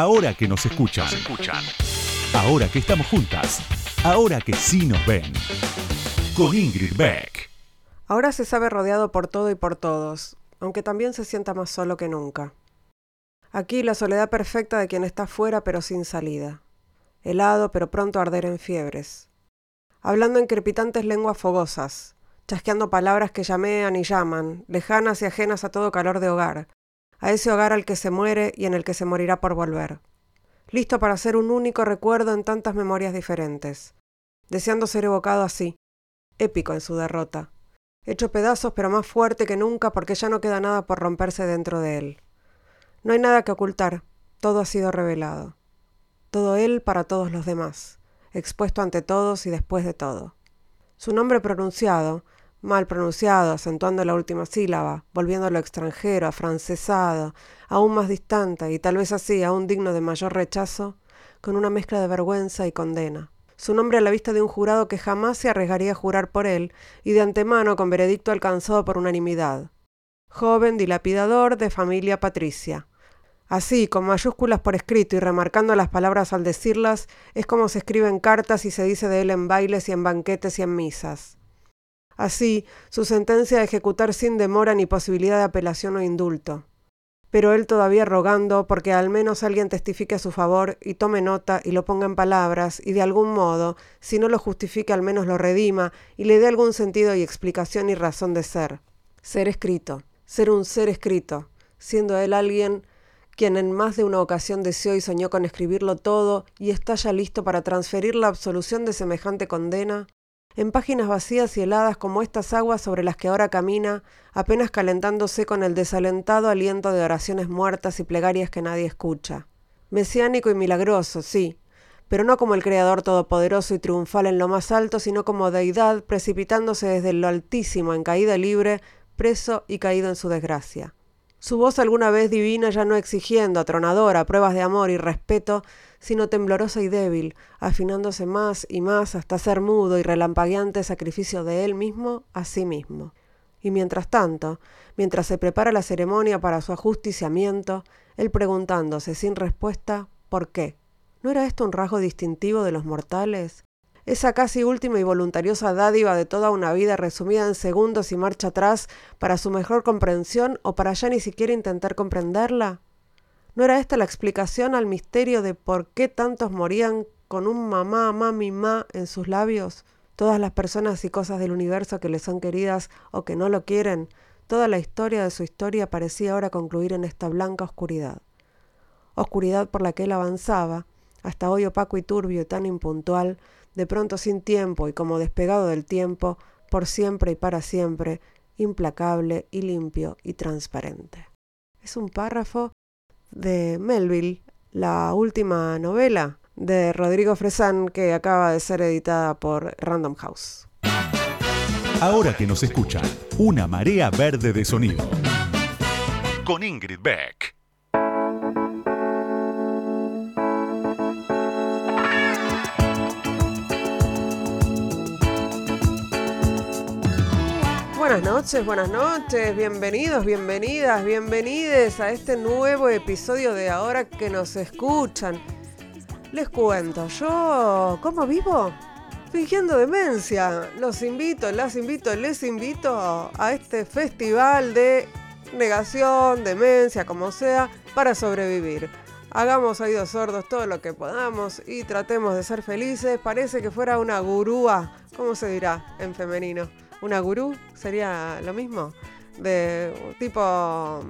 Ahora que nos escuchan. Ahora que estamos juntas. Ahora que sí nos ven. Con Ingrid Beck. Ahora se sabe rodeado por todo y por todos, aunque también se sienta más solo que nunca. Aquí la soledad perfecta de quien está fuera pero sin salida. Helado pero pronto a arder en fiebres. Hablando en crepitantes lenguas fogosas, chasqueando palabras que llamean y llaman, lejanas y ajenas a todo calor de hogar, a ese hogar al que se muere y en el que se morirá por volver. Listo para ser un único recuerdo en tantas memorias diferentes, deseando ser evocado así, épico en su derrota, hecho pedazos pero más fuerte que nunca porque ya no queda nada por romperse dentro de él. No hay nada que ocultar, todo ha sido revelado. Todo él para todos los demás, expuesto ante todos y después de todo. Su nombre pronunciado, mal pronunciado, acentuando la última sílaba, volviéndolo extranjero, afrancesado, aún más distante y tal vez así aún digno de mayor rechazo, con una mezcla de vergüenza y condena. Su nombre a la vista de un jurado que jamás se arriesgaría a jurar por él y de antemano con veredicto alcanzado por unanimidad. Joven dilapidador de familia patricia. Así, con mayúsculas por escrito y remarcando las palabras al decirlas, es como se escribe en cartas y se dice de él en bailes y en banquetes y en misas. Así, su sentencia de ejecutar sin demora ni posibilidad de apelación o indulto. Pero él todavía rogando porque al menos alguien testifique a su favor y tome nota y lo ponga en palabras y de algún modo, si no lo justifique al menos lo redima y le dé algún sentido y explicación y razón de ser. Ser escrito, ser un ser escrito, siendo él alguien quien en más de una ocasión deseó y soñó con escribirlo todo y está ya listo para transferir la absolución de semejante condena, en páginas vacías y heladas como estas aguas sobre las que ahora camina, apenas calentándose con el desalentado aliento de oraciones muertas y plegarias que nadie escucha. Mesiánico y milagroso, sí, pero no como el Creador todopoderoso y triunfal en lo más alto, sino como deidad precipitándose desde lo altísimo en caída libre, preso y caído en su desgracia. Su voz alguna vez divina ya no exigiendo, atronadora, pruebas de amor y respeto, sino temblorosa y débil, afinándose más y más hasta ser mudo y relampagueante sacrificio de él mismo a sí mismo. Y mientras tanto, mientras se prepara la ceremonia para su ajusticiamiento, él preguntándose sin respuesta ¿por qué? ¿No era esto un rasgo distintivo de los mortales? esa casi última y voluntariosa dádiva de toda una vida resumida en segundos y marcha atrás para su mejor comprensión o para ya ni siquiera intentar comprenderla? ¿No era esta la explicación al misterio de por qué tantos morían con un mamá, mami, ma en sus labios? Todas las personas y cosas del universo que le son queridas o que no lo quieren, toda la historia de su historia parecía ahora concluir en esta blanca oscuridad. Oscuridad por la que él avanzaba, hasta hoy opaco y turbio y tan impuntual, de pronto sin tiempo y como despegado del tiempo, por siempre y para siempre, implacable y limpio y transparente. Es un párrafo de Melville, la última novela de Rodrigo Fresán que acaba de ser editada por Random House. Ahora que nos escuchan, una marea verde de sonido. Con Ingrid Beck. Buenas noches, buenas noches, bienvenidos, bienvenidas, bienvenides a este nuevo episodio de Ahora que nos escuchan. Les cuento, yo, ¿cómo vivo? Fingiendo demencia. Los invito, las invito, les invito a este festival de negación, demencia, como sea, para sobrevivir. Hagamos oídos sordos todo lo que podamos y tratemos de ser felices. Parece que fuera una gurúa, ¿cómo se dirá en femenino? Una gurú sería lo mismo. De tipo,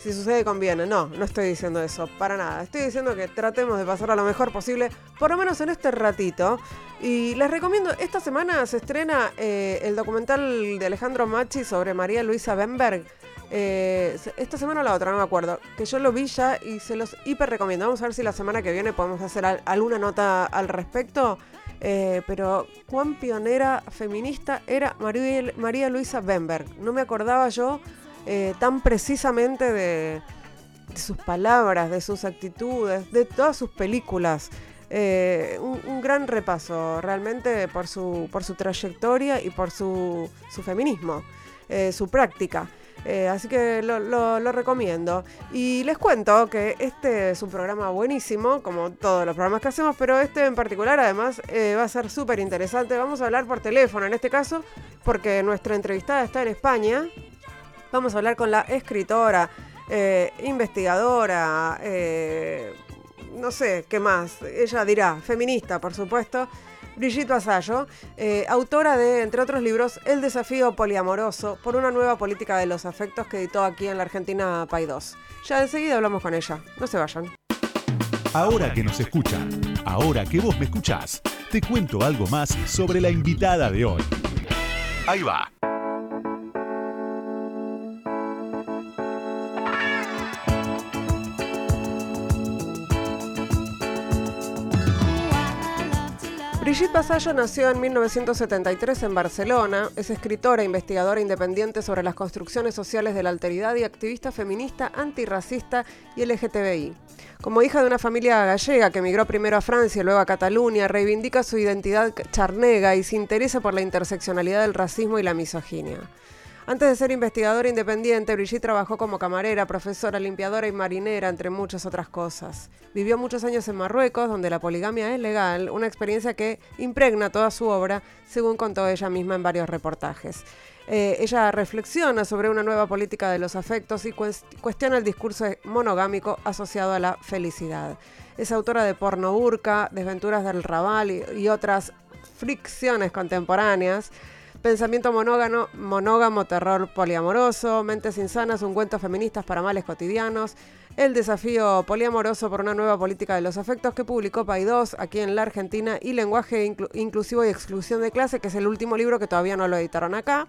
si sucede conviene. No, no estoy diciendo eso, para nada. Estoy diciendo que tratemos de pasarlo lo mejor posible, por lo menos en este ratito. Y les recomiendo, esta semana se estrena eh, el documental de Alejandro Machi sobre María Luisa Benberg. Eh, esta semana o la otra, no me acuerdo. Que yo lo vi ya y se los hiper recomiendo. Vamos a ver si la semana que viene podemos hacer alguna nota al respecto. Eh, pero cuán pionera feminista era María, Luisa Bemberg. No me acordaba yo eh, tan precisamente de, sus palabras, de sus actitudes, de todas sus películas. Eh, un, gran repaso realmente por su, por su trayectoria y por su, su feminismo, su práctica. Eh, así que lo, recomiendo. Y les cuento que este es un programa buenísimo, como todos los programas que hacemos, pero este en particular además eh, va a ser súper interesante. Vamos a hablar por teléfono en este caso, porque nuestra entrevistada está en España. Vamos a hablar con la escritora, eh, investigadora, no sé qué más, ella dirá, feminista, por supuesto. Brigitte Vasallo, eh, autora de, entre otros libros, El desafío poliamoroso por una nueva política de los afectos que editó aquí en la Argentina Pay 2. Ya enseguida hablamos con ella. No se vayan. Ahora que nos escuchan, ahora que vos me escuchás, te cuento algo más sobre la invitada de hoy. Ahí va. Brigitte Vasallo nació en 1973 en Barcelona, es escritora e investigadora independiente sobre las construcciones sociales de la alteridad y activista feminista, antirracista y LGTBI. Como hija de una familia gallega que emigró primero a Francia y luego a Cataluña, reivindica su identidad charnega y se interesa por la interseccionalidad del racismo y la misoginia. Antes de ser investigadora independiente, Brigitte trabajó como camarera, profesora, limpiadora y marinera, entre muchas otras cosas. Vivió muchos años en Marruecos, donde la poligamia es legal, una experiencia que impregna toda su obra, según contó ella misma en varios reportajes. Eh, ella reflexiona sobre una nueva política de los afectos y cuestiona el discurso monogámico asociado a la felicidad. Es autora de Porno Burka, Desventuras del Raval y otras fricciones contemporáneas. Pensamiento monógamo, monógamo, terror poliamoroso, Mentes insanas, un cuento feministas para males cotidianos, El desafío poliamoroso por una nueva política de los afectos que publicó 2 aquí en la Argentina y Lenguaje inclusivo y exclusión de clase, que es el último libro que todavía no lo editaron acá.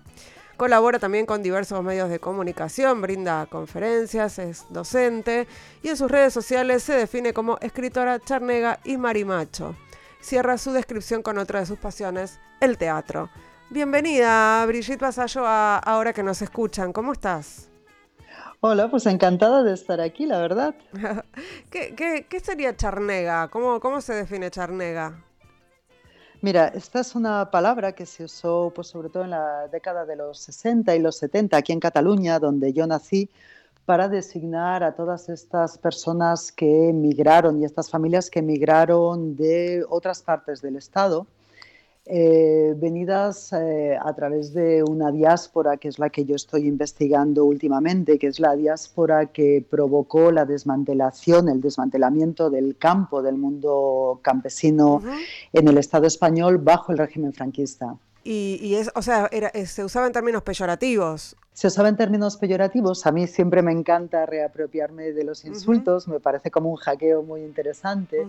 Colabora también con diversos medios de comunicación, brinda conferencias, es docente y en sus redes sociales se define como escritora charnega y marimacho. Cierra su descripción con otra de sus pasiones, el teatro. Bienvenida, Brigitte Vasallo, a Ahora que nos escuchan. ¿Cómo estás? Hola, pues encantada de estar aquí, la verdad. ¿Qué, sería charnega? ¿Cómo, ¿Cómo se define charnega? Mira, esta es una palabra que se usó pues, sobre todo en la década de los 60 y los 70 aquí en Cataluña, donde yo nací, para designar a todas estas personas que emigraron y estas familias que emigraron de otras partes del Estado eh, venidas eh, a través de una diáspora que es la que yo estoy investigando últimamente, que es la diáspora que provocó la desmantelación, el desmantelamiento del campo, del mundo campesino en el Estado español bajo el régimen franquista. Y, es, o sea, eh, se usaba en términos peyorativos. Se usaba en términos peyorativos. A mí siempre me encanta reapropiarme de los insultos, me parece como un hackeo muy interesante.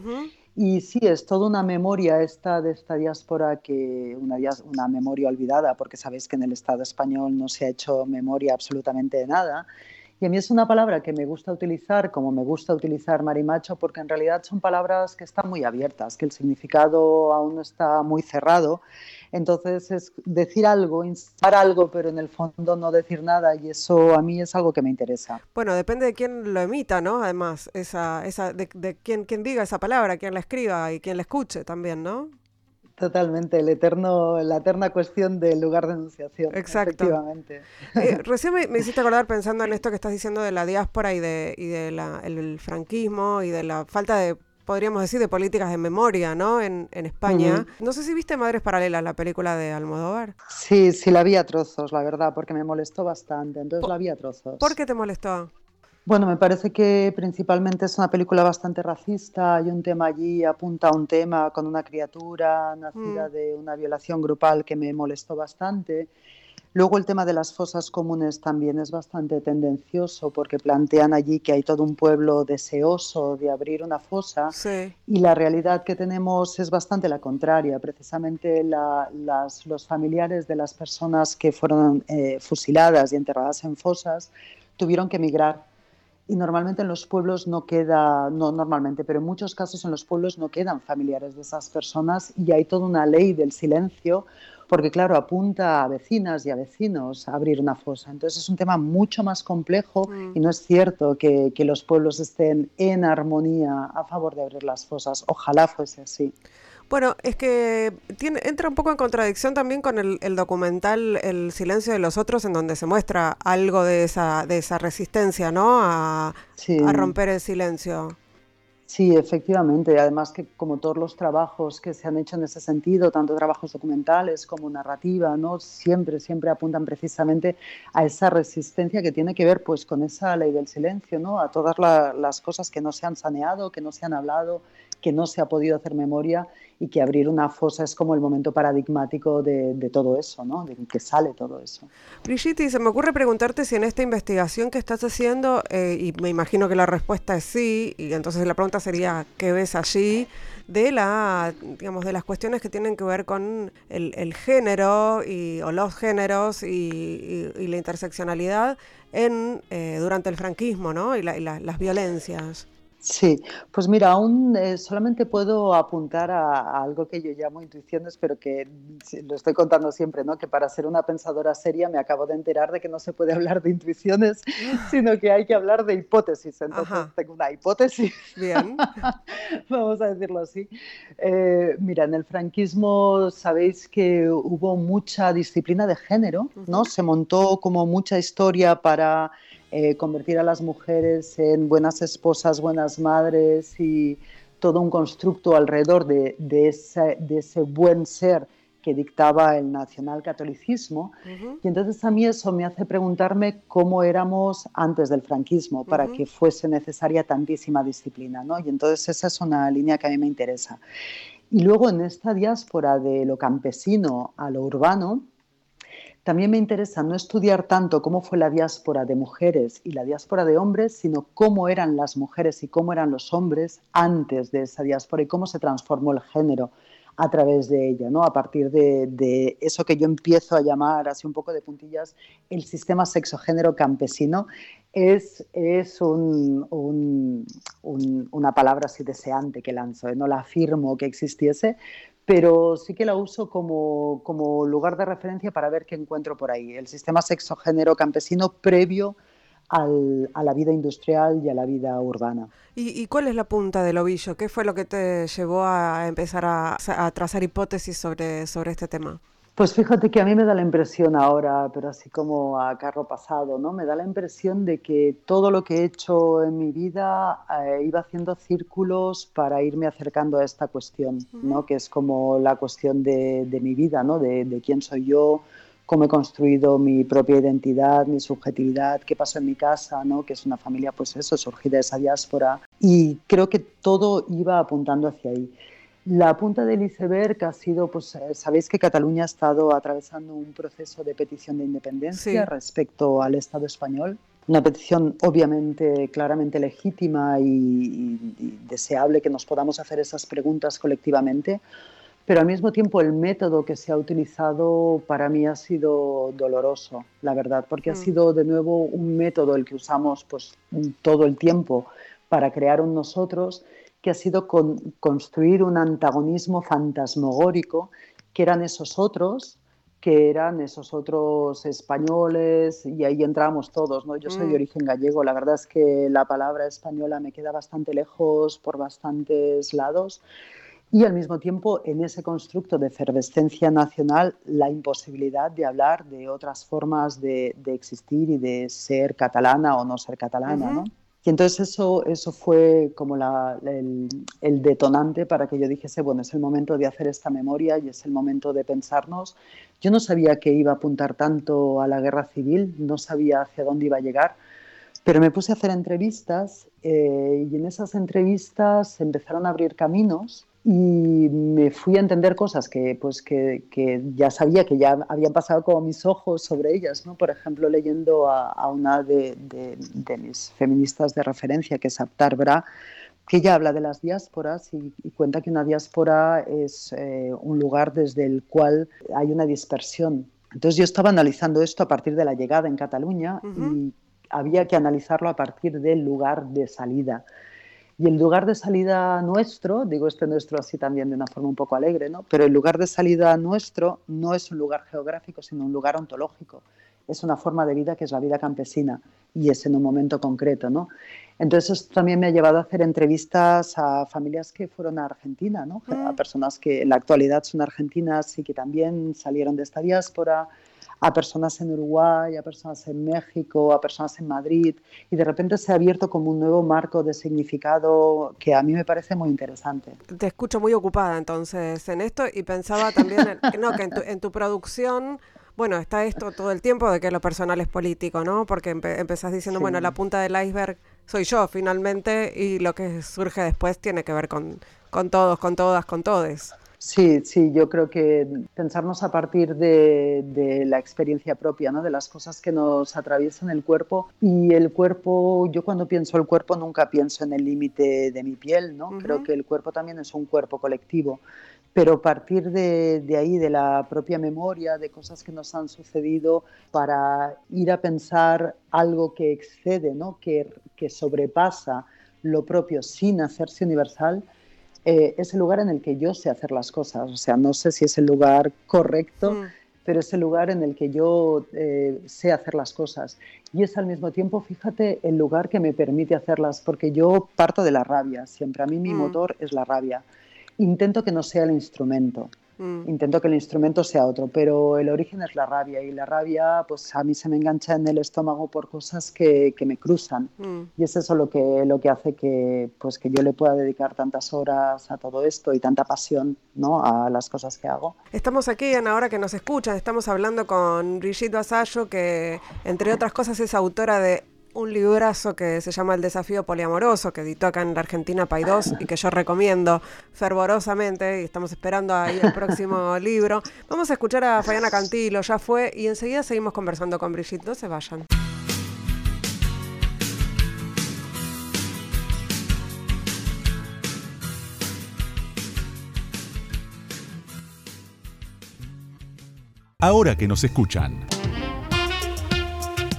Y sí, es toda una memoria esta de esta diáspora, que una, una memoria olvidada, porque sabéis que en el Estado español no se ha hecho memoria absolutamente de nada. Y a mí es una palabra que me gusta utilizar, como me gusta utilizar marimacho, porque en realidad son palabras que están muy abiertas, que el significado aún no está muy cerrado. Entonces es decir algo, instar algo, pero en el fondo no decir nada, y eso a mí es algo que me interesa. Bueno, depende de quién lo emita, ¿no? Además, esa, esa, de, de quién, quién diga esa palabra, quién la escriba y quién la escuche también, ¿no? Totalmente, el eterno, la eterna cuestión del lugar de enunciación. Exacto. Efectivamente. Eh, recién me, hiciste acordar pensando en esto que estás diciendo de la diáspora y de, y de la, el, franquismo y de la falta de, podríamos decir, de políticas de memoria, ¿no? En, en España. No sé si viste Madres Paralelas, la película de Almodóvar. Sí, sí la vi a trozos, la verdad, porque me molestó bastante, entonces la vi a trozos. ¿Por qué te molestó? Bueno, me parece que principalmente es una película bastante racista. Hay un tema allí, apunta a un tema con una criatura nacida mm. de una violación grupal que me molestó bastante. Luego el tema de las fosas comunes también es bastante tendencioso porque plantean allí que hay todo un pueblo deseoso de abrir una fosa y la realidad que tenemos es bastante la contraria. Precisamente los familiares de las personas que fueron eh, fusiladas y enterradas en fosas tuvieron que emigrar y normalmente en los pueblos no queda, no normalmente, pero en muchos casos en los pueblos no quedan familiares de esas personas y hay toda una ley del silencio porque claro, apunta a vecinas y a vecinos a abrir una fosa. Entonces es un tema mucho más complejo y no es cierto que, que los pueblos estén en armonía a favor de abrir las fosas. Ojalá fuese así. Bueno, es que tiene, entra un poco en contradicción también con el, documental El silencio de los otros, en donde se muestra algo de esa, de esa resistencia, ¿no? A, a romper el silencio. Sí, efectivamente. Además que como todos los trabajos que se han hecho en ese sentido, tanto trabajos documentales como narrativa, ¿no? siempre, siempre apuntan precisamente a esa resistencia que tiene que ver pues, con esa ley del silencio, ¿no? a todas las cosas que no se han saneado, que no se han hablado, que no se ha podido hacer memoria y que abrir una fosa es como el momento paradigmático de, todo eso, ¿no? de que sale todo eso. Brigitte, se me ocurre preguntarte si en esta investigación que estás haciendo, eh, y me imagino que la respuesta es sí, y entonces la pregunta sería, ¿qué ves allí? de la digamos de las cuestiones que tienen que ver con el, género y, o los géneros y, la interseccionalidad en eh, durante el franquismo ¿no? y, las violencias Sí, pues mira, aún eh, solamente puedo apuntar a, algo que yo llamo intuiciones, pero que lo estoy contando siempre, ¿no? Que para ser una pensadora seria me acabo de enterar de que no se puede hablar de intuiciones, sino que hay que hablar de hipótesis. Entonces tengo una hipótesis. Bien. Vamos a decirlo así. Eh, mira, en el franquismo sabéis que hubo mucha disciplina de género, ¿no? Se montó como mucha historia para eh, convertir a las mujeres en buenas esposas, buenas madres y todo un constructo alrededor de, ese, buen ser que dictaba el nacionalcatolicismo. Y entonces a mí eso me hace preguntarme cómo éramos antes del franquismo para que fuese necesaria tantísima disciplina. ¿no? Y entonces esa es una línea que a mí me interesa. Y luego en esta diáspora de lo campesino a lo urbano, también me interesa no estudiar tanto cómo fue la diáspora de mujeres y la diáspora de hombres, sino cómo eran las mujeres y cómo eran los hombres antes de esa diáspora y cómo se transformó el género a través de ella, ¿no? a partir de, eso que yo empiezo a llamar, así un poco de puntillas, el sistema sexogénero campesino, es, es una palabra así deseante que lanzo, ¿eh? no la afirmo que existiese, pero sí que la uso como, como, lugar de referencia para ver qué encuentro por ahí. El sistema sexogénero campesino previo al, a la vida industrial y a la vida urbana. ¿Y, cuál es la punta del ovillo? ¿Qué fue lo que te llevó a empezar a, a trazar hipótesis sobre, sobre este tema? Pues fíjate que a mí me da la impresión ahora, pero así como a carro pasado, ¿no? Me da la impresión de que todo lo que he hecho en mi vida eh, iba haciendo círculos para irme acercando a esta cuestión, ¿no? Que es como la cuestión de, mi vida, ¿no? De, quién soy yo, cómo he construido mi propia identidad, mi subjetividad, qué pasó en mi casa, ¿no? Que es una familia, pues eso, surgida de esa diáspora. Y creo que todo iba apuntando hacia ahí. La punta del iceberg ha sido, pues eh, sabéis que Cataluña ha estado atravesando un proceso de petición de independencia respecto al Estado español. Una petición obviamente claramente legítima y, deseable que nos podamos hacer esas preguntas colectivamente, pero al mismo tiempo el método que se ha utilizado para mí ha sido doloroso, la verdad, porque ha mm. sido de nuevo un método el que usamos pues todo el tiempo para crear un nosotros que ha sido construir un antagonismo fantasmagórico, que eran esos otros, que eran esos otros españoles, y ahí entramos todos, ¿no? Yo soy de mm. origen gallego, la verdad es que la palabra española me queda bastante lejos por bastantes lados, y al mismo tiempo en ese constructo de efervescencia nacional la imposibilidad de hablar de otras formas de, existir y de ser catalana o no ser catalana, ¿no? Y entonces eso, eso fue como el, detonante para que yo dijese, bueno, es el momento de hacer esta memoria y es el momento de pensarnos. Yo no sabía que iba a apuntar tanto a la guerra civil, no sabía hacia dónde iba a llegar, pero me puse a hacer entrevistas eh, y en esas entrevistas empezaron a abrir caminos y me fui a entender cosas que, pues, que, que, ya sabía que ya habían pasado como mis ojos sobre ellas, ¿no? Por ejemplo, leyendo a, a una de, de, mis feministas de referencia, que es Aptar Bra, que ella habla de las diásporas y, cuenta que una diáspora es eh, un lugar desde el cual hay una dispersión. Entonces yo estaba analizando esto a partir de la llegada en Cataluña y había que analizarlo a partir del lugar de salida. Y el lugar de salida nuestro, digo este nuestro así también de una forma un poco alegre, ¿no? pero el lugar de salida nuestro no es un lugar geográfico, sino un lugar ontológico. Es una forma de vida que es la vida campesina y es en un momento concreto. ¿no? Entonces esto también me ha llevado a hacer entrevistas a familias que fueron a Argentina, ¿no? a personas que en la actualidad son argentinas y que también salieron de esta diáspora, a personas en Uruguay, a personas en México, a personas en Madrid, y de repente se ha abierto como un nuevo marco de significado que a mí me parece muy interesante. Te escucho muy ocupada entonces en esto y pensaba también no, que en tu producción bueno, está esto todo el tiempo de que lo personal es político, ¿no? Porque empezás diciendo, bueno, la punta del iceberg soy yo finalmente y lo que surge después tiene que ver con, con todos, con todas, con todes. Sí, sí, yo creo que pensarnos a partir de, de, la experiencia propia, ¿no? de las cosas que nos atraviesan el cuerpo. Y el cuerpo, yo cuando pienso el cuerpo nunca pienso en el límite de mi piel, ¿no? Creo que el cuerpo también es un cuerpo colectivo pero partir de, ahí, de la propia memoria, de cosas que nos han sucedido, para ir a pensar algo que excede, ¿no? que, que sobrepasa lo propio sin hacerse universal, eh, es el lugar en el que yo sé hacer las cosas. O sea, no sé si es el lugar correcto, mm. pero es el lugar en el que yo eh, sé hacer las cosas. Y es al mismo tiempo, fíjate, el lugar que me permite hacerlas, porque yo parto de la rabia. Siempre a mí mi mm. motor es la rabia intento que no sea el instrumento. Mm. Intento que el instrumento sea otro, pero el origen es la rabia y la rabia pues a mí se me engancha en el estómago por cosas que, que me cruzan mm. y es eso lo que, lo que hace que, pues, que yo le pueda dedicar tantas horas a todo esto y tanta pasión ¿no? a las cosas que hago. Estamos aquí en Ahora que nos escuchan, estamos hablando con Brigitte Basallo que entre otras cosas es autora de un librazo que se llama El desafío poliamoroso, que editó acá en la Argentina Paidós y que yo recomiendo fervorosamente y estamos esperando ahí el próximo libro. Vamos a escuchar a Fayana Cantilo, ya fue, y enseguida seguimos conversando con Brigitte, no se vayan. Ahora que nos escuchan.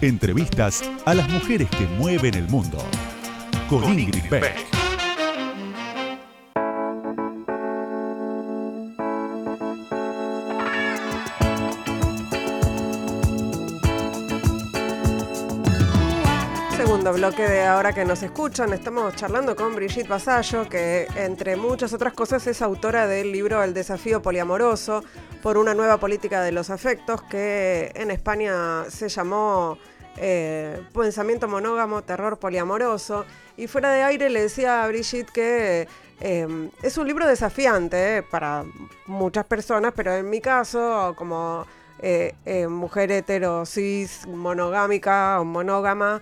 Entrevistas a las mujeres que mueven el mundo. Con, Ingrid Beck. Bloque de ahora que nos escuchan, estamos charlando con Brigitte Basallo, que entre muchas otras cosas es autora del libro El desafío poliamoroso por una nueva política de los afectos que en España se llamó eh, pensamiento monógamo, terror poliamoroso. Y fuera de aire le decía a Brigitte que eh, es un libro desafiante eh, para muchas personas, pero en mi caso, como mujer hetero, cis, monogámica o monógama,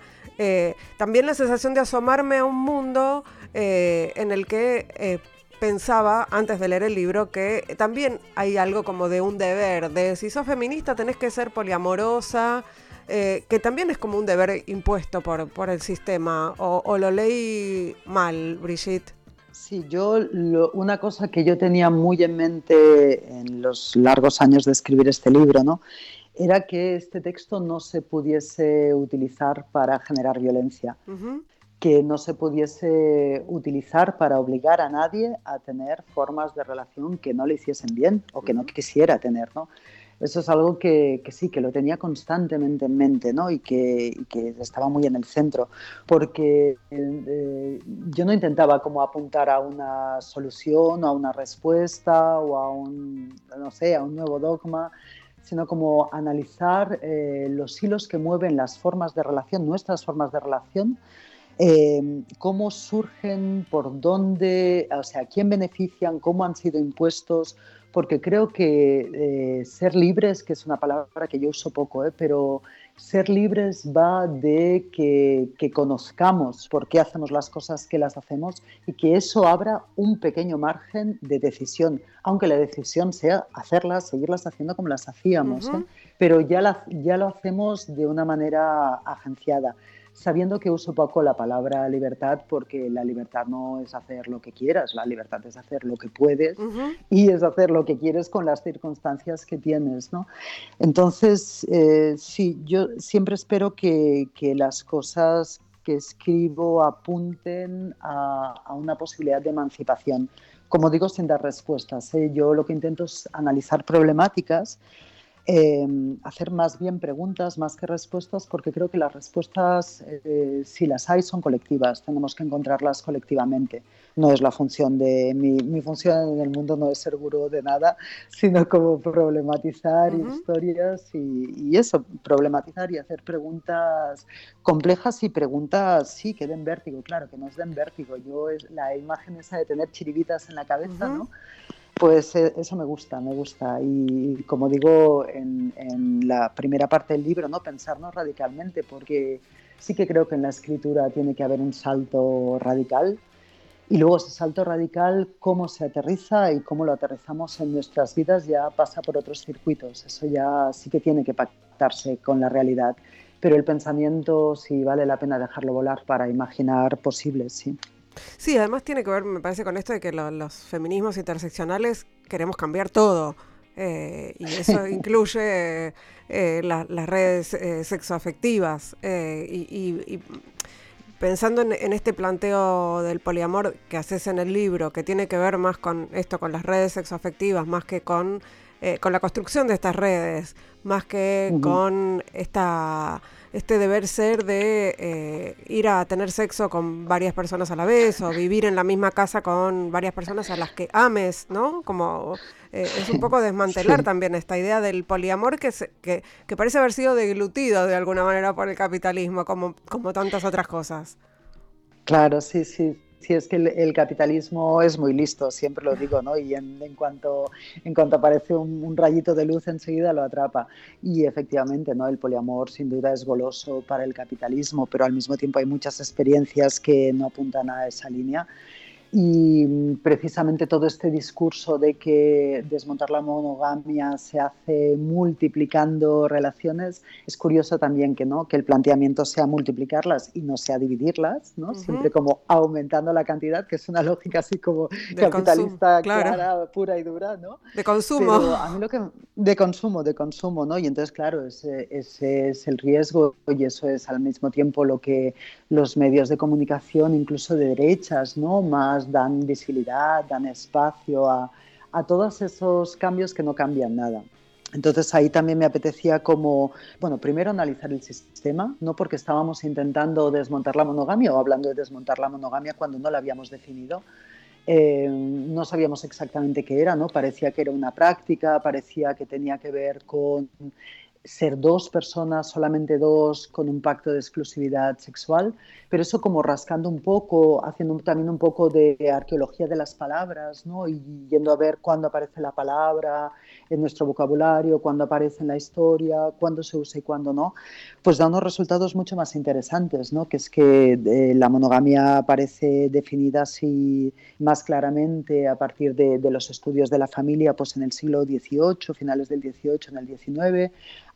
también la sensación de asomarme a un mundo en el que pensaba antes de leer el libro que también hay algo como de un deber, de si sos feminista tenés que ser poliamorosa, eh, que también es como un deber impuesto por, por el sistema, o, lo leí mal, Brigitte. Sí, yo una cosa que yo tenía muy en mente en los largos años de escribir este libro, ¿no? Era que este texto no se pudiese utilizar para generar violencia, que no se pudiese utilizar para obligar a nadie a tener formas de relación que no le hiciesen bien o que no quisiera tener, ¿no? eso es algo que, sí, que lo tenía constantemente en mente ¿no? y, que, estaba muy en el centro, porque eh, yo no intentaba como apuntar a una solución, a una respuesta o a un, no sé, a un nuevo dogma, sino como analizar eh, los hilos que mueven las formas de relación, nuestras formas de relación, eh, cómo surgen, por dónde, o sea, quién benefician, cómo han sido impuestos, porque creo que eh, ser libres, que es una palabra que yo uso poco, eh, pero ser libres va de que, conozcamos por qué hacemos las cosas que las hacemos y que eso abra un pequeño margen de decisión, aunque la decisión sea hacerlas, seguirlas haciendo como las hacíamos, ¿eh? pero ya, ya lo hacemos de una manera agenciada sabiendo que uso poco la palabra libertad porque la libertad no es hacer lo que quieras, la libertad es hacer lo que puedes y es hacer lo que quieres con las circunstancias que tienes. ¿no? Entonces, eh, sí, yo siempre espero que, que, las cosas que escribo apunten a, a, una posibilidad de emancipación. Como digo, sin dar respuestas. ¿eh? Yo lo que intento es analizar problemáticas Em, hacer más bien preguntas más que respuestas, porque creo que las respuestas, eh, si las hay, son colectivas, tenemos que encontrarlas colectivamente. No es la función de mi, mi función en el mundo, no es ser gurú de nada, sino como problematizar historias y, y, eso, problematizar y hacer preguntas complejas y preguntas, sí, que den vértigo, claro, que nos den vértigo. Yo, es, la imagen esa de tener chiribitas en la cabeza, ¿no? Pues eh, eso me gusta, me gusta. Y como digo en, la primera parte del libro, ¿no? pensarnos radicalmente, porque sí que creo que en la escritura tiene que haber un salto radical. Y luego ese salto radical, cómo se aterriza y cómo lo aterrizamos en nuestras vidas ya pasa por otros circuitos. Eso ya sí que tiene que pactarse con la realidad. Pero el pensamiento sí vale la pena dejarlo volar para imaginar posibles, sí. Sí, además tiene que ver, me parece, con esto de que los feminismos interseccionales queremos cambiar todo. Eh, y eso incluye eh, las redes eh, sexoafectivas. Y, pensando en, este planteo del poliamor que haces en el libro, que tiene que ver más con esto, con las redes sexoafectivas, más que con, con la construcción de estas redes, más que con esta este deber ser de eh, ir a tener sexo con varias personas a la vez o vivir en la misma casa con varias personas a las que ames, ¿no? Como eh, es un poco desmantelar también esta idea del poliamor que, que, que, parece haber sido deglutido de alguna manera por el capitalismo, como, como tantas otras cosas. Claro, sí, sí. Sí, es que el, capitalismo es muy listo, siempre lo digo, ¿no? Y en, cuanto, en cuanto aparece un, rayito de luz, enseguida lo atrapa. Y efectivamente, ¿no? El poliamor sin duda es goloso para el capitalismo, pero al mismo tiempo hay muchas experiencias que no apuntan a esa línea. Y precisamente todo este discurso de que desmontar la monogamia se hace multiplicando relaciones, es curioso también que, ¿no? que el planteamiento sea multiplicarlas y no sea dividirlas, ¿no? siempre como aumentando la cantidad, que es una lógica así como capitalista clara, pura y dura. ¿no? De consumo. a mí lo que, de consumo, de consumo, ¿no? y entonces claro, ese, ese es el riesgo y eso es al mismo tiempo lo que los medios de comunicación, incluso de derechas, ¿no? más dan visibilidad, dan espacio a, todos esos cambios que no cambian nada. Entonces ahí también me apetecía como, bueno, primero analizar el sistema, no porque estábamos intentando desmontar la monogamia o hablando de desmontar la monogamia cuando no la habíamos definido, eh, no sabíamos exactamente qué era, ¿no? Parecía que era una práctica, parecía que tenía que ver con ser dos personas, solamente dos, con un pacto de exclusividad sexual, pero eso como rascando un poco, haciendo también un poco de arqueología de las palabras, ¿no? y yendo a ver cuándo aparece la palabra en nuestro vocabulario, cuándo aparece en la historia, cuándo se usa y cuándo no, pues da unos resultados mucho más interesantes, ¿no? que es que eh, la monogamia aparece definida así más claramente a partir de, de los estudios de la familia pues en el siglo XVIII, finales del XVIII, en el XIX,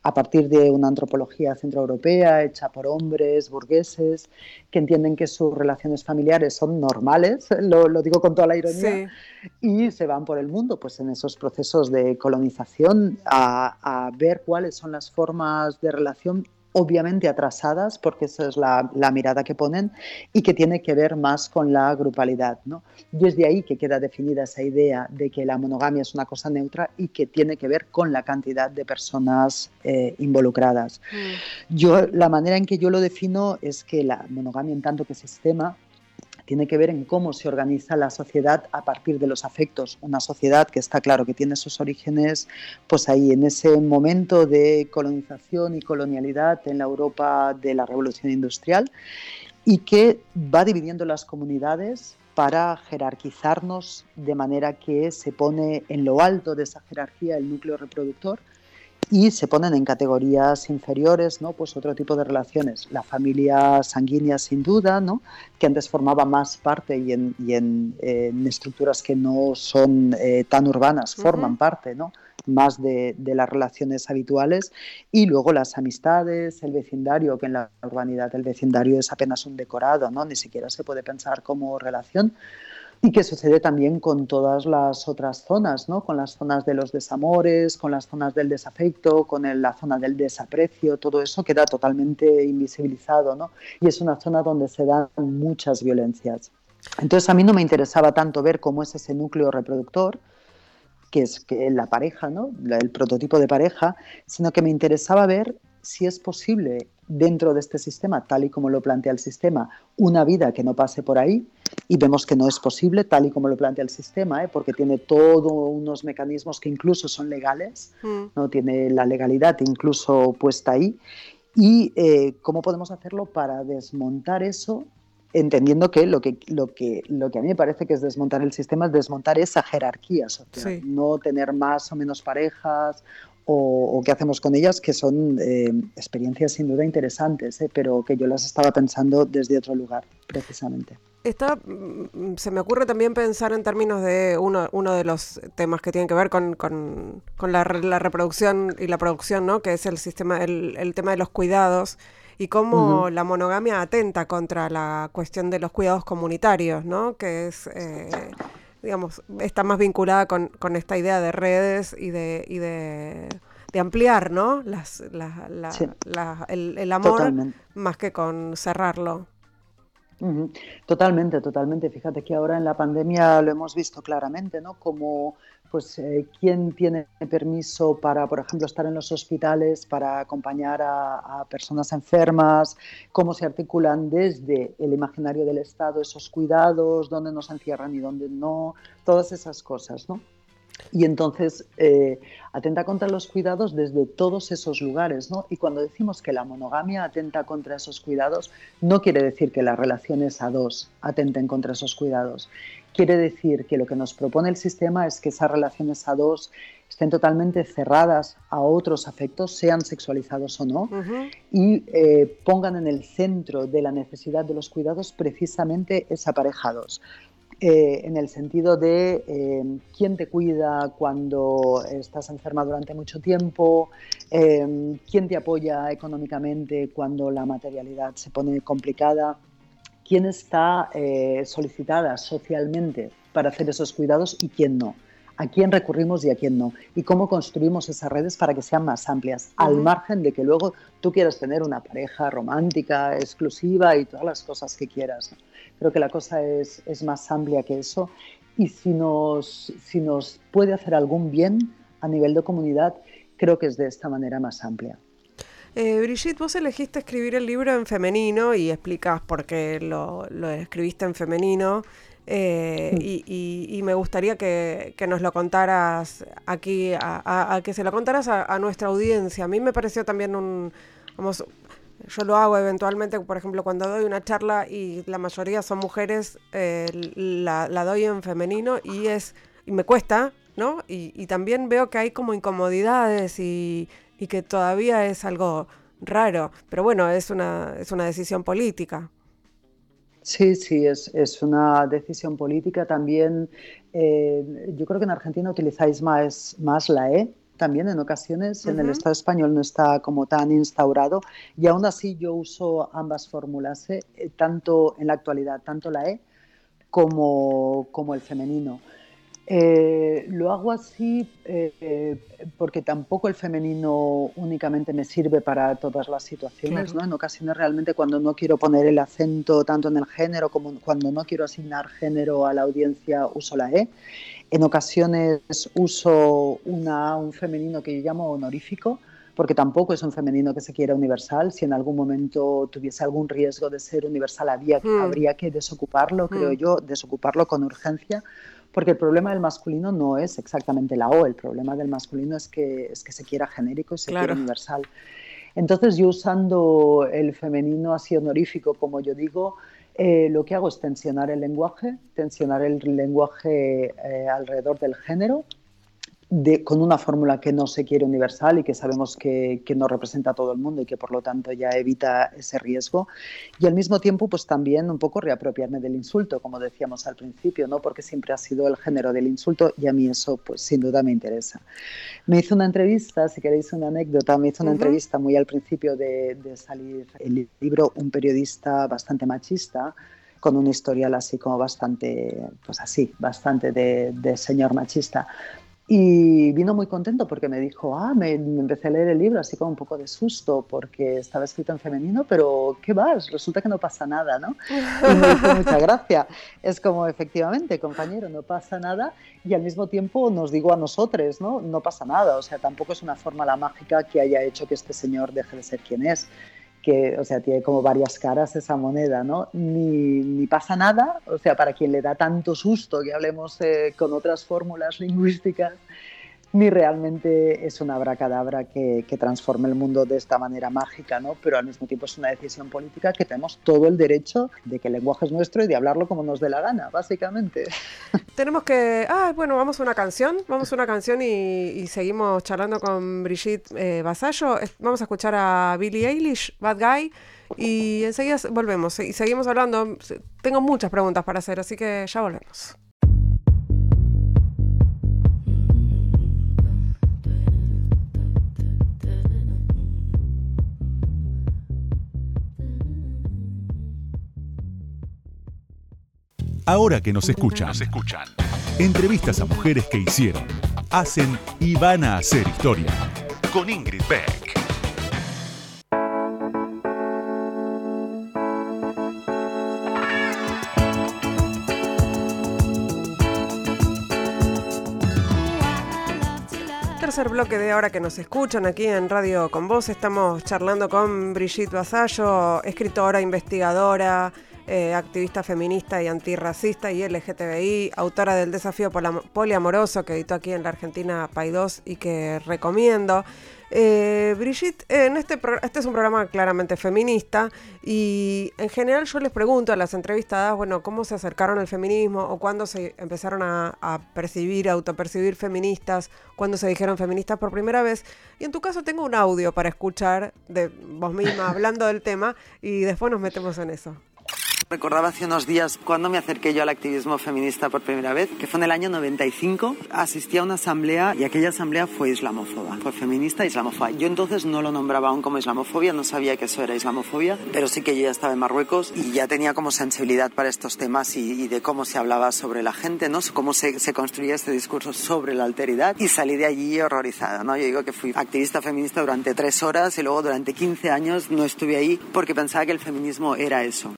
a partir de una antropología centroeuropea hecha por hombres burgueses que entienden que sus relaciones familiares son normales, lo, digo con toda la ironía, y se van por el mundo pues en esos procesos de colonización a, a ver cuáles son las formas de relación obviamente atrasadas, porque esa es la, mirada que ponen, y que tiene que ver más con la grupalidad. ¿no? Y es de ahí que queda definida esa idea de que la monogamia es una cosa neutra y que tiene que ver con la cantidad de personas eh, involucradas. Mm. Yo, la manera en que yo lo defino es que la monogamia en tanto que sistema tiene que ver en cómo se organiza la sociedad a partir de los afectos. Una sociedad que está claro que tiene sus orígenes pues ahí en ese momento de colonización y colonialidad en la Europa de la Revolución Industrial y que va dividiendo las comunidades para jerarquizarnos de manera que se pone en lo alto de esa jerarquía el núcleo reproductor y se ponen en categorías inferiores, ¿no? Pues otro tipo de relaciones. La familia sanguínea, sin duda, ¿no? Que antes formaba más parte y en, y en, estructuras que no son eh, tan urbanas forman parte, ¿no? Más de, de, las relaciones habituales. Y luego las amistades, el vecindario, que en la urbanidad el vecindario es apenas un decorado, ¿no? Ni siquiera se puede pensar como relación y que sucede también con todas las otras zonas, ¿no? con las zonas de los desamores, con las zonas del desafecto, con la zona del desaprecio, todo eso queda totalmente invisibilizado ¿no? y es una zona donde se dan muchas violencias. Entonces a mí no me interesaba tanto ver cómo es ese núcleo reproductor, que es la pareja, ¿no? el prototipo de pareja, sino que me interesaba ver si es posible dentro de este sistema, tal y como lo plantea el sistema, una vida que no pase por ahí, y vemos que no es posible, tal y como lo plantea el sistema, ¿eh? porque tiene todos unos mecanismos que incluso son legales, mm. no tiene la legalidad incluso puesta ahí, y eh, cómo podemos hacerlo para desmontar eso entendiendo que lo que, lo, que, lo que a mí me parece que es desmontar el sistema es desmontar esa jerarquía social, no tener más o menos parejas o, qué hacemos con ellas, que son eh, experiencias sin duda interesantes, eh, pero que yo las estaba pensando desde otro lugar, precisamente. Está, mm, se me ocurre también pensar en términos de uno, uno de los temas que tienen que ver con, con, la, reproducción y la producción, ¿no? que es el, sistema, el, el tema de los cuidados y cómo la monogamia atenta contra la cuestión de los cuidados comunitarios, ¿no? que es, eh, digamos, está más vinculada con, con, esta idea de redes y de, y de, de ampliar ¿no? Las, el, el, amor más que con cerrarlo. Totalmente, totalmente. Fíjate que ahora en la pandemia lo hemos visto claramente, ¿no? Como pues eh, quién tiene permiso para, por ejemplo, estar en los hospitales, para acompañar a, personas enfermas, cómo se articulan desde el imaginario del Estado esos cuidados, dónde nos encierran y dónde no, todas esas cosas, ¿no? Y entonces eh, atenta contra los cuidados desde todos esos lugares, ¿no? Y cuando decimos que la monogamia atenta contra esos cuidados, no quiere decir que las relaciones a dos atenten contra esos cuidados. Quiere decir que lo que nos propone el sistema es que esas relaciones a dos estén totalmente cerradas a otros afectos, sean sexualizados o no, y eh, pongan en el centro de la necesidad de los cuidados precisamente esa pareja dos. Eh, en el sentido de eh, quién te cuida cuando estás enferma durante mucho tiempo, eh, quién te apoya económicamente cuando la materialidad se pone complicada, quién está solicitada socialmente para hacer esos cuidados y quién no. A quién recurrimos y a quién no, y cómo construimos esas redes para que sean más amplias, al margen de que luego tú quieras tener una pareja romántica, exclusiva y todas las cosas que quieras. Creo que la cosa es, es más amplia que eso y si nos, si nos puede hacer algún bien a nivel de comunidad, creo que es de esta manera más amplia. Eh, Brigitte, vos elegiste escribir el libro en femenino y explicas por qué lo, lo escribiste en femenino. Eh, y, me gustaría que, nos lo contaras aquí, a, que se lo contaras a, nuestra audiencia. A mí me pareció también un, vamos, yo lo hago eventualmente, por ejemplo, cuando doy una charla y la mayoría son mujeres, eh, la, doy en femenino y es, y me cuesta, ¿no? Y, también veo que hay como incomodidades y, que todavía es algo raro, pero bueno, es una, es una decisión política. Sí, sí, es, es, una decisión política. También eh, yo creo que en Argentina utilizáis más, más la E, también en ocasiones, en el Estado español no está como tan instaurado y aún así yo uso ambas fórmulas, ¿eh? Eh, tanto en la actualidad, tanto la E como, como el femenino. Eh, lo hago así eh, porque tampoco el femenino únicamente me sirve para todas las situaciones, ¿no? En ocasiones realmente cuando no quiero poner el acento tanto en el género como cuando no quiero asignar género a la audiencia uso la E. En ocasiones uso una, un femenino que yo llamo honorífico, porque tampoco es un femenino que se quiera universal. Si en algún momento tuviese algún riesgo de ser universal, había, hmm. habría que desocuparlo, creo hmm. yo, desocuparlo con urgencia, porque el problema del masculino no es exactamente la O, el problema del masculino es que, es que se quiera genérico y se quiera universal. Entonces yo usando el femenino así honorífico, como yo digo, eh, lo que hago es tensionar el lenguaje, tensionar el lenguaje eh, alrededor del género, con una fórmula que no se quiere universal y que sabemos que, que, no representa a todo el mundo y que por lo tanto ya evita ese riesgo. Y al mismo tiempo, pues también un poco reapropiarme del insulto, como decíamos al principio, ¿no? porque siempre ha sido el género del insulto y a mí eso pues sin duda me interesa. Me hizo una entrevista, si queréis una anécdota, me hizo una entrevista muy al principio de, de salir el libro, un periodista bastante machista, con un historial así como bastante, pues así, bastante de, de señor machista Y vino muy contento porque me dijo, ah, me, empecé a leer el libro así con un poco de susto porque estaba escrito en femenino, pero ¿qué vas? Resulta que no pasa nada, ¿no? Y me hizo mucha gracia. Es como, efectivamente, compañero, no pasa nada y al mismo tiempo nos digo a nosotros, ¿no? No pasa nada, o sea, tampoco es una fórmula mágica que haya hecho que este señor deje de ser quien es que, o sea, tiene como varias caras esa moneda, ¿no? Ni, ni pasa nada, o sea, para quien le da tanto susto que hablemos eh, con otras fórmulas lingüísticas, ni realmente es una abracadabra que, que, transforme el mundo de esta manera mágica, ¿no? pero al mismo tiempo es una decisión política que tenemos todo el derecho de que el lenguaje es nuestro y de hablarlo como nos dé la gana, básicamente. Tenemos que... Ah, bueno, vamos a una canción, vamos a una canción y, seguimos charlando con Brigitte eh, Basallo. Vamos a escuchar a Billie Eilish, Bad Guy. Y enseguida volvemos y seguimos hablando. Tengo muchas preguntas para hacer, así que ya volvemos. Ahora que nos escuchan, nos escuchan. Entrevistas a mujeres que hicieron, hacen y van a hacer historia. Con Ingrid Beck. tercer bloque de ahora que nos escuchan aquí en Radio Con Vos. Estamos charlando con Brigitte Basallo, escritora, investigadora, eh, activista feminista y antirracista y LGTBI, autora del Desafío Poliamoroso que editó aquí en la Argentina 2 y que recomiendo. Eh, Brigitte, en este, este es un programa claramente feminista y en general yo les pregunto a las entrevistadas, bueno, cómo se acercaron al feminismo o cuándo se empezaron a, a percibir, a autopercibir feministas, cuándo se dijeron feministas por primera vez. Y en tu caso tengo un audio para escuchar de vos misma hablando del tema y después nos metemos en eso. Recordaba hace unos días cuando me acerqué yo al activismo feminista por primera vez, que fue en el año 95. Asistí a una asamblea y aquella asamblea fue islamófoba, fue feminista e islamófoba. Yo entonces no lo nombraba aún como islamofobia, no sabía que eso era islamofobia, pero sí que yo ya estaba en Marruecos y ya tenía como sensibilidad para estos temas y, de cómo se hablaba sobre la gente, ¿no? Cómo se, se, construía este discurso sobre la alteridad y salí de allí horrorizada, ¿no? Yo digo que fui activista feminista durante tres horas y luego durante 15 años no estuve ahí porque pensaba que el feminismo era eso.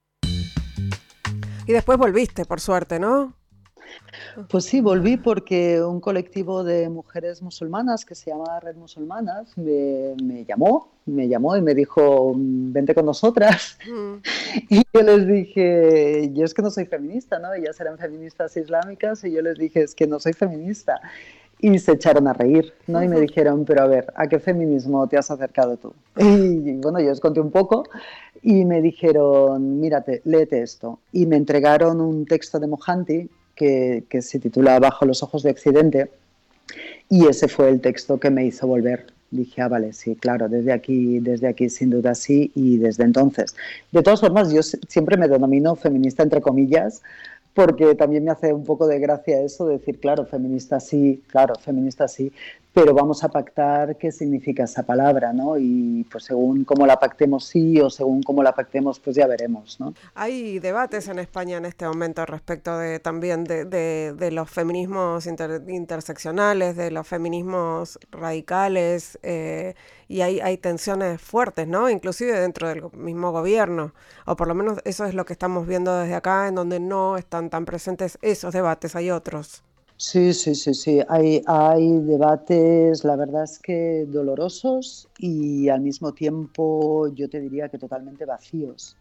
Y después volviste, por suerte, ¿no? Pues sí, volví porque un colectivo de mujeres musulmanas que se llama Red Musulmanas me, llamó, me llamó y me dijo, vente con nosotras. Mm. Y yo les dije, yo es que no soy feminista, ¿no? Ellas eran feministas islámicas y yo les dije, es que no soy feminista. Y se echaron a reír, ¿no? Y me dijeron, pero a ver, ¿a qué feminismo te has acercado tú? Y bueno, yo les conté un poco y me dijeron, mírate, léete esto. Y me entregaron un texto de Mohanty que, que se titula Bajo los ojos de Occidente y ese fue el texto que me hizo volver. Dije, ah, vale, sí, claro, desde aquí, desde aquí sin duda sí y desde entonces. De todas formas, yo siempre me denomino feminista entre comillas porque también me hace un poco de gracia eso, decir, claro, feminista sí, claro, feminista sí, pero vamos a pactar qué significa esa palabra, ¿no? Y pues según cómo la pactemos sí o según cómo la pactemos, pues ya veremos, ¿no? Hay debates en España en este momento respecto de también de, de, los feminismos interseccionales, de los feminismos radicales, eh, y hay, hay tensiones fuertes, ¿no? Inclusive dentro del mismo gobierno, o por lo menos eso es lo que estamos viendo desde acá, en donde no están tan presentes esos debates, hay otros. Sí, sí, sí, sí. Hay, hay debates, la verdad es que dolorosos y al mismo tiempo yo te diría que totalmente vacíos.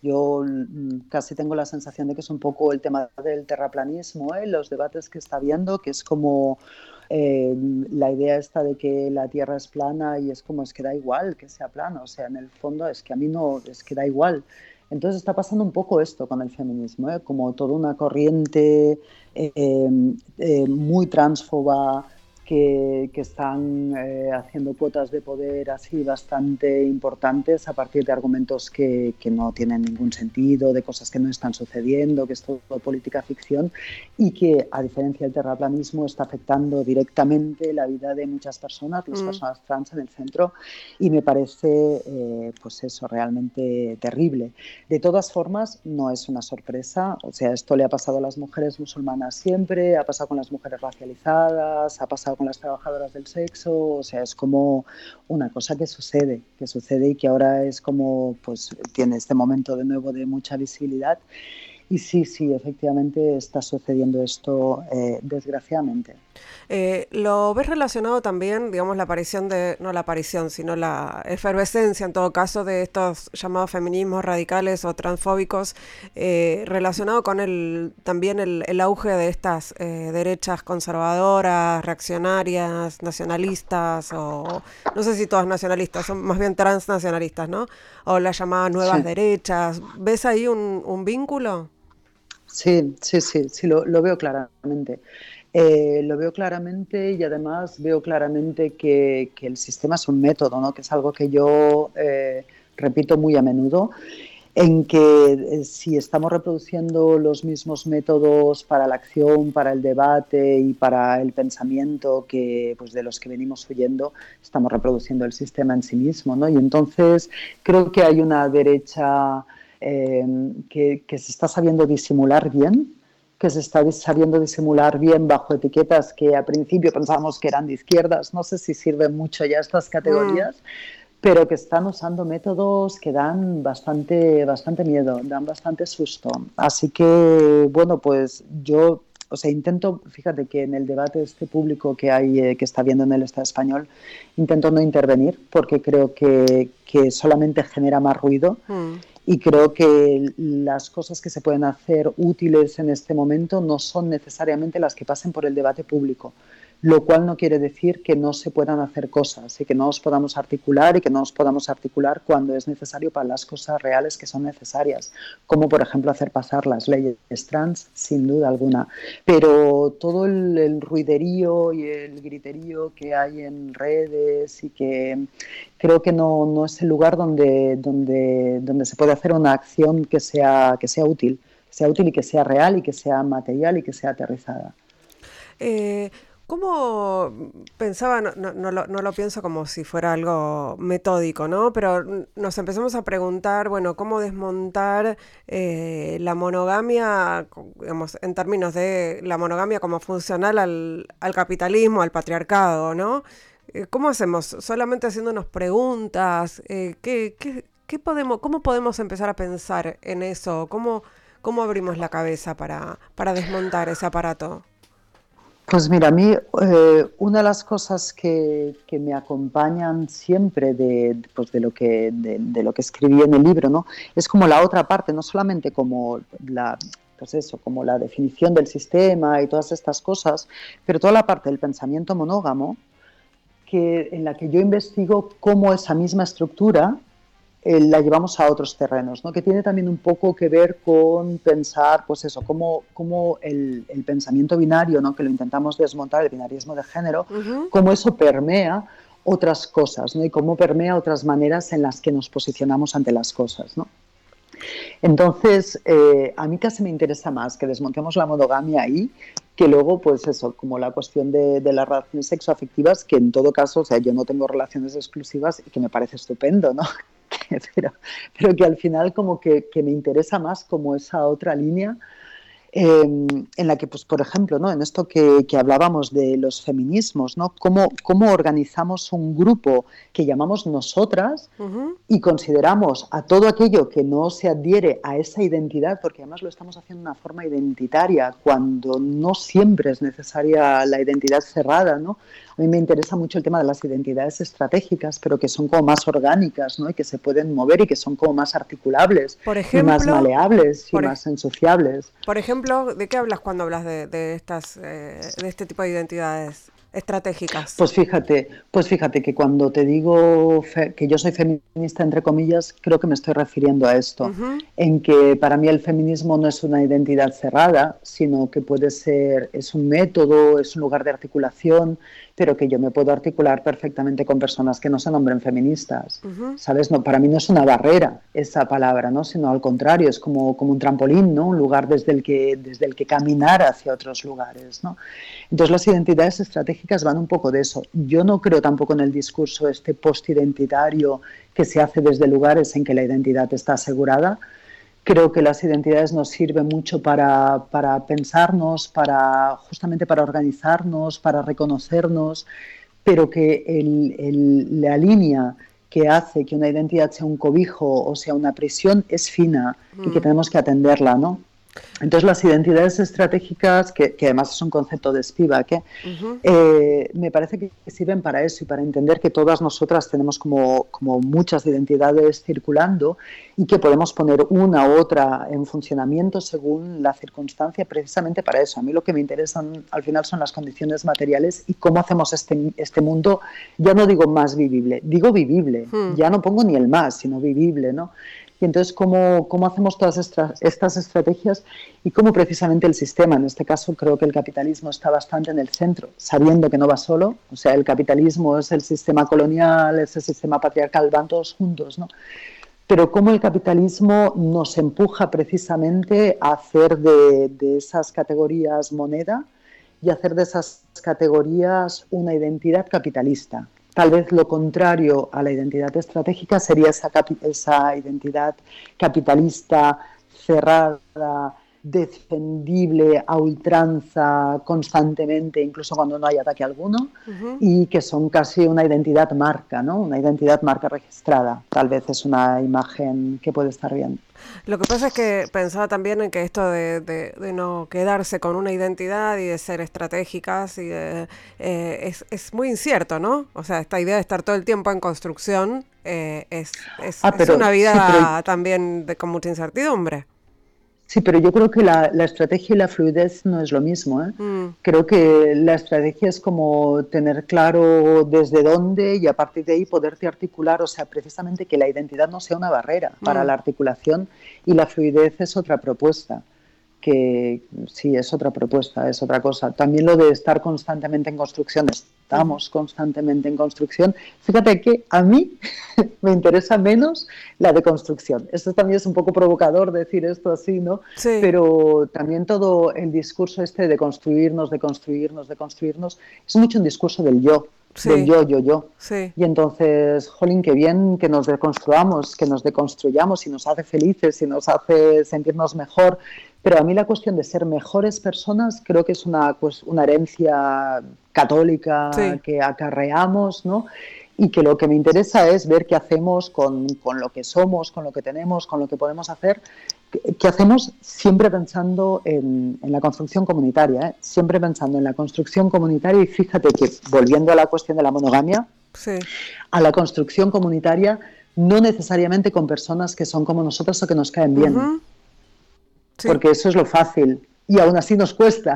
Yo mm, casi tengo la sensación de que es un poco el tema del terraplanismo, ¿eh? los debates que está habiendo, que es como eh, la idea esta de que la Tierra es plana y es como es que da igual que sea plana, o sea, en el fondo es que a mí no, es que da igual. Entonces está pasando un poco esto con el feminismo, ¿eh? como toda una corriente eh, eh, muy transfoba, que, están eh, haciendo cuotas de poder así bastante importantes a partir de argumentos que, que, no tienen ningún sentido, de cosas que no están sucediendo, que es todo política ficción y que, a diferencia del terraplanismo, está afectando directamente la vida de muchas personas, las mm. personas trans en el centro, y me parece, eh, pues eso, realmente terrible. De todas formas, no es una sorpresa, o sea, esto le ha pasado a las mujeres musulmanas siempre, ha pasado con las mujeres racializadas, ha pasado con las trabajadoras del sexo, o sea, es como una cosa que sucede, que sucede y que ahora es como, pues tiene este momento de nuevo de mucha visibilidad. Y sí, sí, efectivamente está sucediendo esto eh, desgraciadamente. Eh, ¿Lo ves relacionado también, digamos, la aparición de, no la aparición, sino la efervescencia en todo caso de estos llamados feminismos radicales o transfóbicos, eh, relacionado con el, también el, el auge de estas derechas conservadoras, reaccionarias, nacionalistas, o no sé si todas nacionalistas, son más bien transnacionalistas, ¿no? O las llamadas nuevas derechas. ¿Ves ahí un, un vínculo? Sí, sí, sí, sí, lo, veo claramente. Eh, lo veo claramente y además veo claramente que, el sistema es un método, ¿no? que es algo que yo eh, repito muy a menudo, en que eh, si estamos reproduciendo los mismos métodos para la acción, para el debate y para el pensamiento que, pues, de los que venimos huyendo, estamos reproduciendo el sistema en sí mismo. ¿no? Y entonces creo que hay una derecha Em, que, se está sabiendo disimular bien, que se está sabiendo disimular bien bajo etiquetas que a principio pensábamos que eran de izquierdas, no sé si sirven mucho ya estas categorías, mm. pero que están usando métodos que dan bastante, bastante miedo, dan bastante susto. Así que, bueno, pues yo o sea, intento, fíjate que en el debate este público que hay, eh, que está viendo en el Estado español, intento no intervenir porque creo que, que solamente genera más ruido. Mm y creo que las cosas que se pueden hacer útiles en este momento no son necesariamente las que pasen por el debate público lo cual no quiere decir que no se puedan hacer cosas y que no nos podamos articular y que no nos podamos articular cuando es necesario para las cosas reales que son necesarias, como por ejemplo hacer pasar las leyes trans, sin duda alguna. Pero todo el, ruiderío y el griterío que hay en redes y que creo que no, no es el lugar donde, donde, donde se puede hacer una acción que sea, que sea útil, que sea útil y que sea real y que sea material y que sea aterrizada. Eh, ¿Cómo pensaba, no, no, lo, no, lo, pienso como si fuera algo metódico, ¿no? Pero nos empezamos a preguntar, bueno, ¿cómo desmontar eh, la monogamia, digamos, en términos de la monogamia como funcional al, al capitalismo, al patriarcado, ¿no? Eh, ¿Cómo hacemos? ¿Solamente haciéndonos preguntas? Eh, ¿qué, qué, qué podemos, ¿Cómo podemos empezar a pensar en eso? ¿Cómo, cómo abrimos la cabeza para, para desmontar ese aparato? Pues mira, a mí eh, una de las cosas que, que, me acompañan siempre de, pues de, lo que, de, lo que escribí en el libro, ¿no? Es como la otra parte, no solamente como la, pues eso, como la definición del sistema y todas estas cosas, pero toda la parte del pensamiento monógamo, que, en la que yo investigo cómo esa misma estructura eh, la llevamos a otros terrenos, ¿no? que tiene también un poco que ver con pensar, pues eso, cómo, cómo el, pensamiento binario, ¿no? que lo intentamos desmontar, el binarismo de género, cómo eso permea otras cosas, ¿no? y cómo permea otras maneras en las que nos posicionamos ante las cosas. ¿no? Entonces, eh, a mí casi me interesa más que desmontemos la monogamia ahí que luego, pues eso, como la cuestión de, de, las relaciones sexoafectivas, que en todo caso, o sea, yo no tengo relaciones exclusivas y que me parece estupendo, ¿no? pero, pero que al final como que, que me interesa más como esa otra línea Em, en la que, pues, por ejemplo, ¿no? en esto que, hablábamos de los feminismos, ¿no? ¿Cómo, cómo organizamos un grupo que llamamos nosotras y consideramos a todo aquello que no se adhiere a esa identidad, porque además lo estamos haciendo de una forma identitaria, cuando no siempre es necesaria la identidad cerrada, ¿no? A mí me interesa mucho el tema de las identidades estratégicas, pero que son como más orgánicas, ¿no? Y que se pueden mover y que son como más articulables, por ejemplo, y más maleables y más ensuciables. Por ejemplo, ¿de qué hablas cuando hablas de, estas, eh, de este tipo de identidades? estratégicas? Pues fíjate, pues fíjate que cuando te digo que yo soy feminista entre comillas, creo que me estoy refiriendo a esto, en que para mí el feminismo no es una identidad cerrada, sino que puede ser es un método, es un lugar de articulación, pero que yo me puedo articular perfectamente con personas que no se nombren feministas. ¿Sabes? No, para mí no es una barrera esa palabra, ¿no? Sino al contrario, es como, como un trampolín, ¿no? Un lugar desde el que desde el que caminar hacia otros lugares, ¿no? Entonces las identidades estratégicas van un poco de eso. Yo no creo tampoco en el discurso este postidentitario que se hace desde lugares en que la identidad está asegurada, Creo que las identidades nos sirven mucho para, para pensarnos, para justamente para organizarnos, para reconocernos, pero que el, la línea que hace que una identidad sea un cobijo o sea una prisión es fina y que mm. tenemos que atenderla, ¿no? Entonces, las identidades estratégicas, que, además es un concepto de Spivak, ¿eh? Eh, me parece que sirven para eso y para entender que todas nosotras tenemos como, como, muchas identidades circulando y que podemos poner una u otra en funcionamiento según la circunstancia, precisamente para eso. A mí lo que me interesan al final son las condiciones materiales y cómo hacemos este, este mundo, ya no digo más vivible, digo vivible, hmm. ya no pongo ni el más, sino vivible, ¿no? Entonces, ¿cómo, cómo hacemos todas estas, estas estrategias y cómo precisamente el sistema, en este caso creo que el capitalismo está bastante en el centro, sabiendo que no va solo, o sea, el capitalismo es el sistema colonial, es el sistema patriarcal, van todos juntos, ¿no? Pero cómo el capitalismo nos empuja precisamente a hacer de, de esas categorías moneda y hacer de esas categorías una identidad capitalista, Tal vez lo contrario a la identidad estratégica sería esa, esa identidad capitalista cerrada, defendible a ultranza constantemente, incluso cuando no hay ataque alguno, y que son casi una identidad marca, ¿no? Una identidad marca registrada. Tal vez es una imagen que puede estar bien. Lo que pasa es que pensaba también en que esto de, no quedarse con una identidad y de ser estratégicas y eh, es, es, muy incierto, ¿no? O sea, esta idea de estar todo el tiempo en construcción eh, es, es, ah, una vida también de, con mucha incertidumbre. Sí, pero yo creo que la, estrategia y la fluidez no es lo mismo. ¿eh? Mm. Creo que la estrategia es como tener claro desde dónde y a partir de ahí poderte articular, o sea, precisamente que la identidad no sea una barrera para mm. la articulación y la fluidez es otra propuesta que sí, es otra propuesta, es otra cosa. También lo de estar constantemente en construcción, estamos constantemente en construcción. Fíjate que a mí me interesa menos la de construcción. Esto también es un poco provocador decir esto así, ¿no? Sí. Pero también todo el discurso este de construirnos, de construirnos, de construirnos, es mucho un discurso del yo. Del yo, yo, yo. Sí. Y entonces, jolín, qué bien que nos deconstruamos, que nos deconstruyamos y nos hace felices y nos hace sentirnos mejor, pero a mí la cuestión de ser mejores personas creo que es una, pues, una herencia católica que acarreamos, ¿no? Y que lo que me interesa es ver qué hacemos con, con, lo que somos, con lo que tenemos, con lo que podemos hacer, qué hacemos siempre pensando en, en la construcción comunitaria, ¿eh? siempre pensando en la construcción comunitaria y fíjate que volviendo a la cuestión de la monogamia, a la construcción comunitaria no necesariamente con personas que son como nosotros o que nos caen bien porque eso es lo fácil y aún así nos cuesta.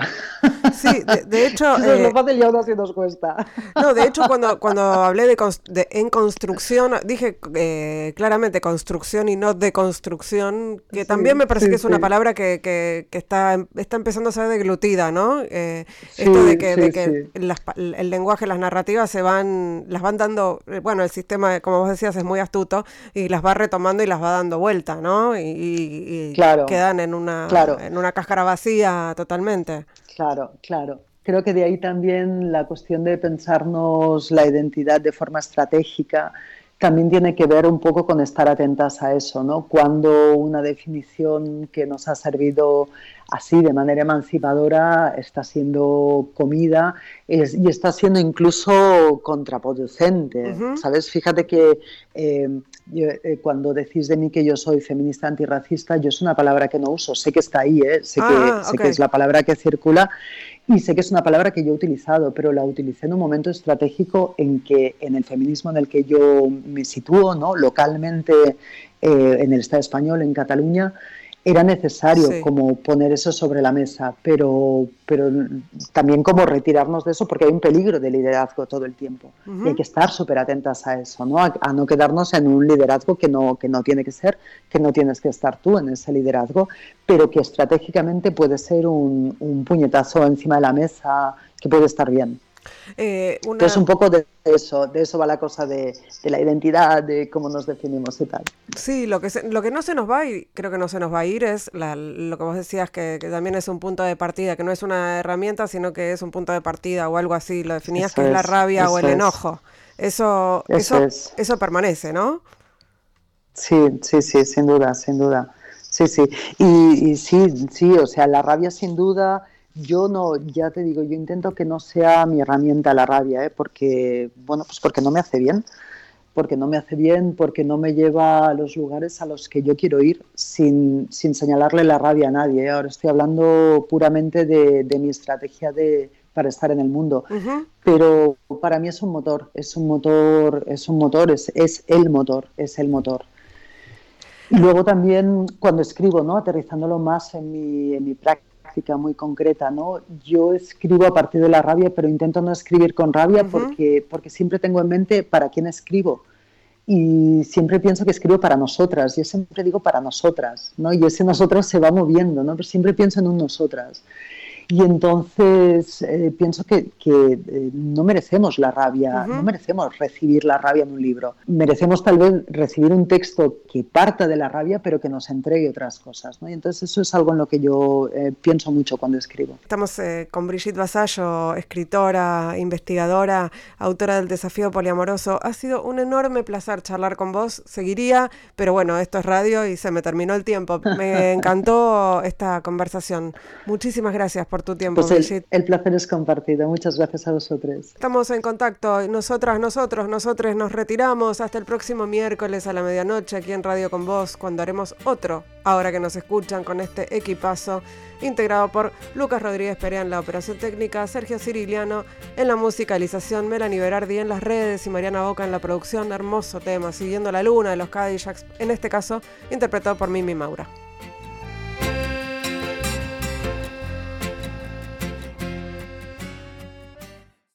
Sí, de, hecho... Eso es lo eh, fácil y aún así nos cuesta. No, de hecho cuando, cuando hablé de, en construcción, dije eh, claramente construcción y no deconstrucción, que también me parece que es una palabra que, que, está, está empezando a ser deglutida, ¿no? Eh, esto de que, de que el lenguaje, las narrativas se van, las van dando, bueno, el sistema, como vos decías, es muy astuto y las va retomando y las va dando vuelta, ¿no? Y, quedan en una, en una cáscara vacía totalmente. Claro, claro. Creo que de ahí también la cuestión de pensarnos la identidad de forma estratégica también tiene que ver un poco con estar atentas a eso, ¿no? Cuando una definición que nos ha servido así de manera emancipadora está siendo comida y está siendo incluso contraproducente, ¿sabes? Fíjate que eh, eh, cuando decís de mí que yo soy feminista antirracista, yo es una palabra que no uso, sé que está ahí, ¿eh? sé, que, ah, sé que es la palabra que circula y sé que es una palabra que yo he utilizado, pero la utilicé en un momento estratégico en que en el feminismo en el que yo me sitúo, ¿no? localmente eh, en el Estado español, en Cataluña, era necesario como poner eso sobre la mesa, pero, pero también como retirarnos de eso porque hay un peligro de liderazgo todo el tiempo y hay que estar súper atentas a eso, ¿no? A, no quedarnos en un liderazgo que no, que no tiene que ser, que no tienes que estar tú en ese liderazgo, pero que estratégicamente puede ser un, un puñetazo encima de la mesa que puede estar bien. Eh, Es un poco de eso, de eso va la cosa de, la identidad, de cómo nos definimos y tal. Sí, lo que, lo que no se nos va y creo que no se nos va a ir es lo que vos decías, que, también es un punto de partida, que no es una herramienta, sino que es un punto de partida o algo así, lo definías que es, la rabia o el enojo. Eso, eso, eso, permanece, ¿no? Sí, sí, sí, sin duda, sin duda. Sí, sí. Y, sí, sí, o sea, la rabia sin duda, yo no, ya te digo, yo intento que no sea mi herramienta la rabia, ¿eh? porque, bueno, pues porque no me hace bien porque no me hace bien, porque no me lleva a los lugares a los que yo quiero ir sin, sin señalarle la rabia a nadie. ¿eh? Ahora estoy hablando puramente de, de mi estrategia de, para estar en el mundo. Pero para mí es un motor, es un motor, es un motor, es, es el motor, es el motor. Y luego también cuando escribo, ¿no? aterrizándolo más en mi, en mi práctica muy concreta, ¿no? yo escribo a partir de la rabia, pero intento no escribir con rabia porque, porque siempre tengo en mente para quién escribo y siempre pienso que escribo para nosotras, yo siempre digo para nosotras, ¿no? Y ese nosotras se va moviendo, ¿no? Pero siempre pienso en un nosotras. Y entonces eh, pienso que, eh, no merecemos la rabia, no merecemos recibir la rabia en un libro. Merecemos tal vez recibir un texto que parta de la rabia, pero que nos entregue otras cosas. ¿no? Y entonces eso es algo en lo que yo eh, pienso mucho cuando escribo. Estamos con Brigitte Basallo, escritora, investigadora, autora del Desafío Poliamoroso. Ha sido un enorme placer charlar con vos. Seguiría, pero bueno, esto es radio y se me terminó el tiempo. Me encantó esta conversación. Muchísimas gracias por tu tiempo, pues el, placer es compartido. Muchas gracias a vosotros. Estamos en contacto. Nosotras, nosotros, nosotros nos retiramos hasta el próximo miércoles a la medianoche aquí en Radio con Vos, cuando haremos otro, ahora que nos escuchan con este equipazo, integrado por Lucas Rodríguez Perea en la operación técnica, Sergio Ciriliano en la musicalización, Melanie Berardi en las redes y Mariana Boca en la producción. Hermoso tema, siguiendo la luna de los Cadillacs, en este caso interpretado por Mimi Maura.